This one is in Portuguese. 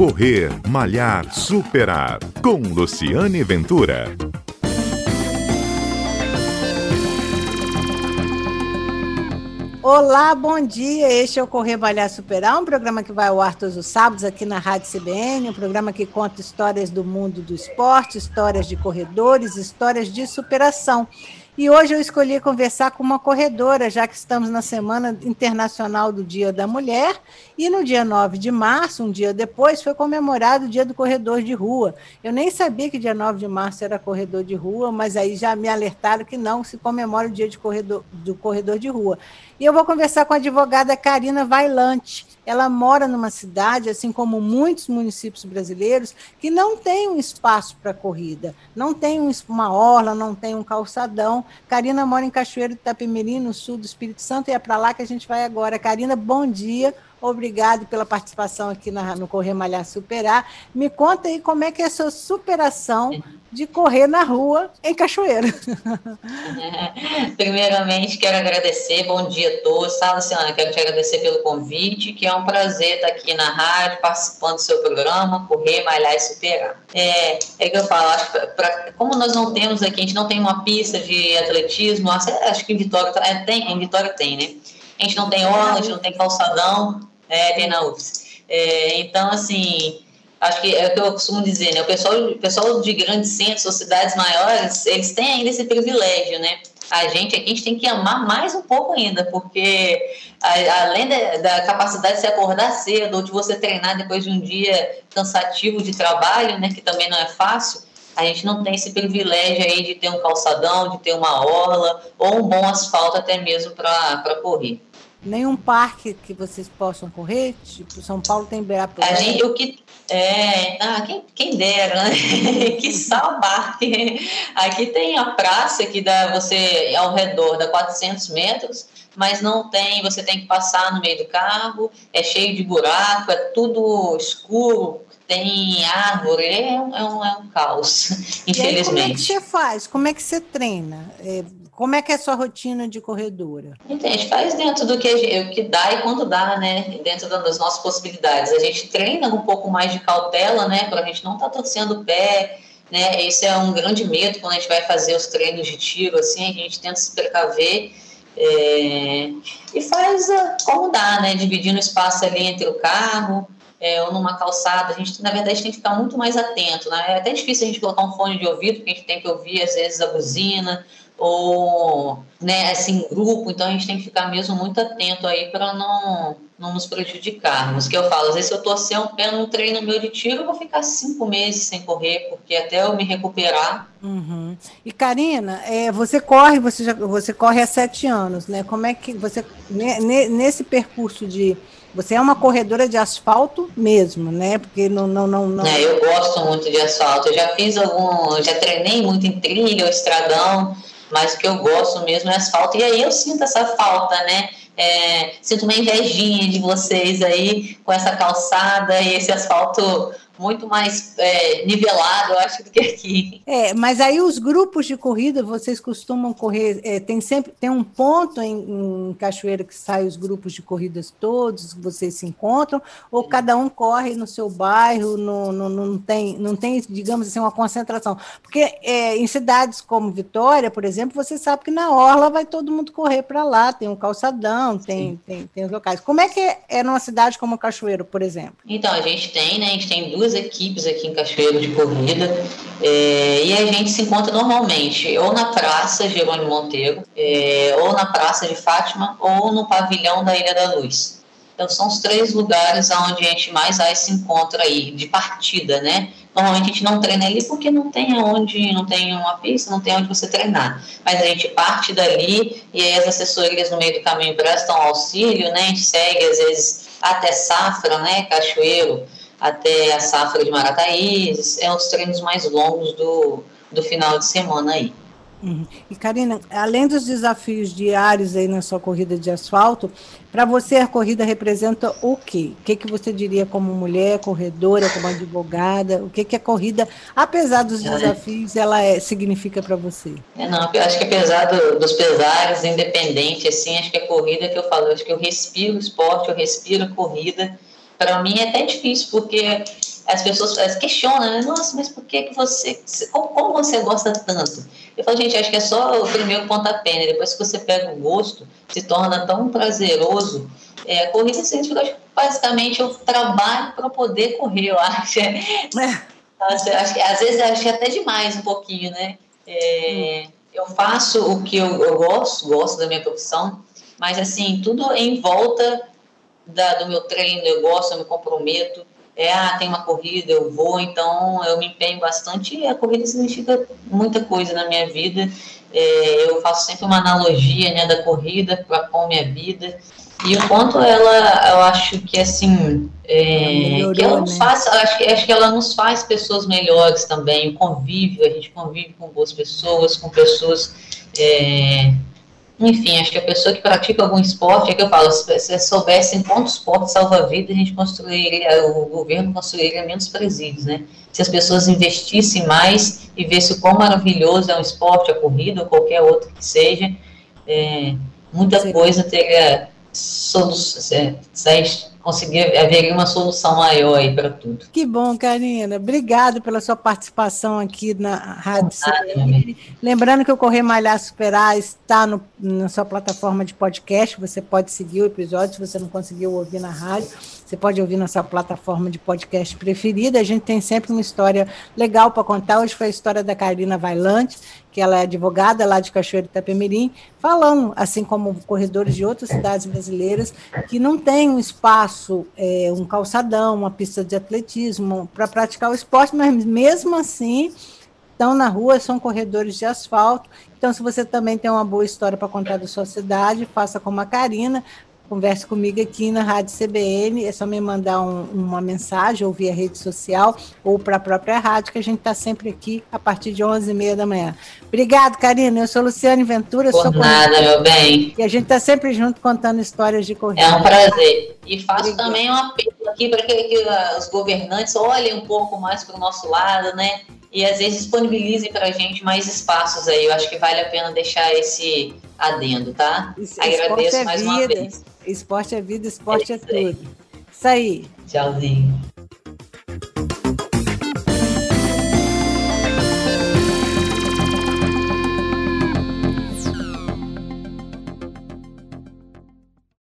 Correr, Malhar, Superar. Com Luciane Ventura. Olá, bom dia. Este é o Correr Malhar Superar, um programa que vai ao ar todos os sábados aqui na Rádio CBN, um programa que conta histórias do mundo do esporte, histórias de corredores, histórias de superação. E hoje eu escolhi conversar com uma corredora, já que estamos na Semana Internacional do Dia da Mulher, e no dia 9 de março, um dia depois, foi comemorado o Dia do Corredor de Rua. Eu nem sabia que dia 9 de março era corredor de rua, mas aí já me alertaram que não se comemora o Dia de corredor, do Corredor de Rua. E eu vou conversar com a advogada Karina Vailante. Ela mora numa cidade, assim como muitos municípios brasileiros, que não tem um espaço para corrida, não tem uma orla, não tem um calçadão. Karina mora em Cachoeiro de Itapemirim, no sul do Espírito Santo, e é para lá que a gente vai agora. Karina, bom dia. Obrigado pela participação aqui na, no Correr Malhar Superar. Me conta aí como é que é a sua superação de correr na rua em Cachoeira. Primeiramente, quero agradecer, bom dia a todos. Tá, Luciana? Quero te agradecer pelo convite, que é um prazer estar aqui na rádio, participando do seu programa, Correr, Malhar e Superar. É, é que eu falo, pra, pra, como nós não temos aqui, a gente não tem uma pista de atletismo, acho que em Vitória, é, tem, em Vitória tem, né? A gente não tem orla, a gente não tem calçadão, é, tem na UFS. É, então, assim, acho que é o que eu costumo dizer, né? O pessoal, o pessoal de grandes centros ou cidades maiores, eles têm ainda esse privilégio, né? A gente aqui a gente tem que amar mais um pouco ainda, porque a, além da, da, capacidade de se acordar cedo ou de você treinar depois de um dia cansativo de trabalho, né? Que também não é fácil. A gente não tem esse privilégio aí de ter um calçadão, de ter uma orla ou um bom asfalto até mesmo para correr nenhum parque que vocês possam correr? Tipo, São Paulo tem Ibirapuera. A gente, o que, é, ah, quem, quem dera, né? que parque. Aqui tem a praça que dá você ao redor, dá 400 metros, mas não tem, você tem que passar no meio do carro, é cheio de buraco, é tudo escuro, tem árvore, é um, é um, é um caos, infelizmente. como é que você faz? Como é que você treina? É, como é que é a sua rotina de corredora? Gente faz dentro do que, gente, que dá e quando dá, né? Dentro das nossas possibilidades. A gente treina um pouco mais de cautela, né? Para a gente não estar tá torcendo o pé, né? Esse é um grande medo quando a gente vai fazer os treinos de tiro, assim, a gente tenta se precaver é, e faz como dá, né? Dividindo o espaço ali entre o carro, é, ou numa calçada, a gente, na verdade, tem que ficar muito mais atento. Né? É até difícil a gente colocar um fone de ouvido, porque a gente tem que ouvir, às vezes, a buzina, ou, né, assim, grupo, então a gente tem que ficar mesmo muito atento aí para não, não nos prejudicarmos. Que eu falo, às vezes, se eu torcer um pé no treino meu de tiro, eu vou ficar cinco meses sem correr, porque até eu me recuperar. Uhum. E Karina, é, você corre, você, já, você corre há sete anos, né? Como é que você, nesse percurso de você é uma corredora de asfalto mesmo, né? Porque não. não, não, não... É, eu gosto muito de asfalto. Eu já fiz algum. Já treinei muito em trilha, estradão, mas o que eu gosto mesmo é asfalto. E aí eu sinto essa falta, né? É, sinto uma invejinha de vocês aí com essa calçada e esse asfalto muito mais é, nivelado, eu acho, do que aqui. É, mas aí os grupos de corrida, vocês costumam correr, é, tem sempre tem um ponto em, em Cachoeira que sai os grupos de corridas todos, vocês se encontram, ou cada um corre no seu bairro, no, no, não, tem, não tem, digamos assim, uma concentração. Porque é, em cidades como Vitória, por exemplo, você sabe que na Orla vai todo mundo correr para lá, tem um calçadão, tem, tem, tem os locais. Como é que é, é numa cidade como Cachoeiro, por exemplo? Então, a gente tem, né? A gente tem duas duas equipes aqui em Cachoeiro de corrida é, e a gente se encontra normalmente ou na Praça Jerônimo Monteiro, é, ou na Praça de Fátima, ou no pavilhão da Ilha da Luz. Então são os três lugares onde a gente mais aí se encontra aí, de partida, né? Normalmente a gente não treina ali porque não tem onde, não tem uma pista, não tem onde você treinar. Mas a gente parte dali e aí as assessorias no meio do caminho prestam auxílio, né? A gente segue às vezes até Safra, né? Cachoeiro, até a safra de Marataízes, é os treinos mais longos do, do final de semana aí. Uhum. E Karina, além dos desafios diários aí na sua corrida de asfalto, para você a corrida representa o quê? O que, que você diria como mulher, corredora, como advogada? O que, que a corrida, apesar dos desafios, ela é, significa para você? É, não, eu acho que apesar do, dos pesares, independente, assim, acho que a corrida que eu falo, acho que eu respiro esporte, eu respiro corrida, para mim é até difícil, porque as pessoas questionam, né? Nossa, mas por que, que você. Como, como, você gosta tanto? Eu falo, gente, acho que é só o primeiro pontapé, né? Depois que você pega o gosto, se torna tão prazeroso. É, a corrida basicamente, eu trabalho para poder correr, eu acho. É. Acho, acho que, às vezes, acho que é até demais um pouquinho, né? É, hum. Eu faço o que eu, eu gosto, gosto da minha profissão, mas, assim, tudo em volta da, do meu treino, eu gosto, eu me comprometo. É, ah, tem uma corrida, eu vou, então eu me empenho bastante e a corrida significa muita coisa na minha vida. É, eu faço sempre uma analogia né, da corrida para com a minha vida. E o quanto ela, eu acho que assim, é, melhorou, que ela nos né? faz, acho acho que ela nos faz pessoas melhores também, o convívio, a gente convive com boas pessoas, com pessoas é, enfim, acho que a pessoa que pratica algum esporte, é que eu falo, se soubessem quantos esporte salva a vida, a gente construiria, o governo construiria menos presídios, né? Se as pessoas investissem mais e vissem o quão maravilhoso é um esporte, a corrida ou qualquer outro que seja, é, muita Sim. coisa teria solução, é, conseguir haver uma solução maior aí para tudo. Que bom, Karina. Obrigado pela sua participação aqui na Rádio CBN. Lembrando que o Correr Malhar Superar está no, na sua plataforma de podcast. Você pode seguir o episódio se você não conseguiu ouvir na rádio. Você pode ouvir na sua plataforma de podcast preferida. A gente tem sempre uma história legal para contar. Hoje foi a história da Karina Vailante, que ela é advogada lá de Cachoeira Itapemirim, falando, assim como corredores de outras cidades brasileiras, que não tem um espaço, é, um calçadão, uma pista de atletismo para praticar o esporte, mas mesmo assim estão na rua, são corredores de asfalto. Então, se você também tem uma boa história para contar da sua cidade, faça como a Karina, converse comigo aqui na Rádio CBN. É só me mandar um, uma mensagem ou via rede social ou para a própria rádio, que a gente está sempre aqui a partir de 11h30 da manhã. Obrigado, Karina. Eu sou Luciane Ventura. Por sou nada, meu bem. E a gente está sempre junto contando histórias de corrida. É um prazer. E faço Obrigada. também um apelo aqui para que, que os governantes olhem um pouco mais para o nosso lado, né? e às vezes disponibilizem para a gente mais espaços aí. Eu acho que vale a pena deixar esse adendo, tá? Isso, Agradeço mais vida. uma vez. Esporte é vida, esporte é, é tudo. Isso aí. Tchauzinho.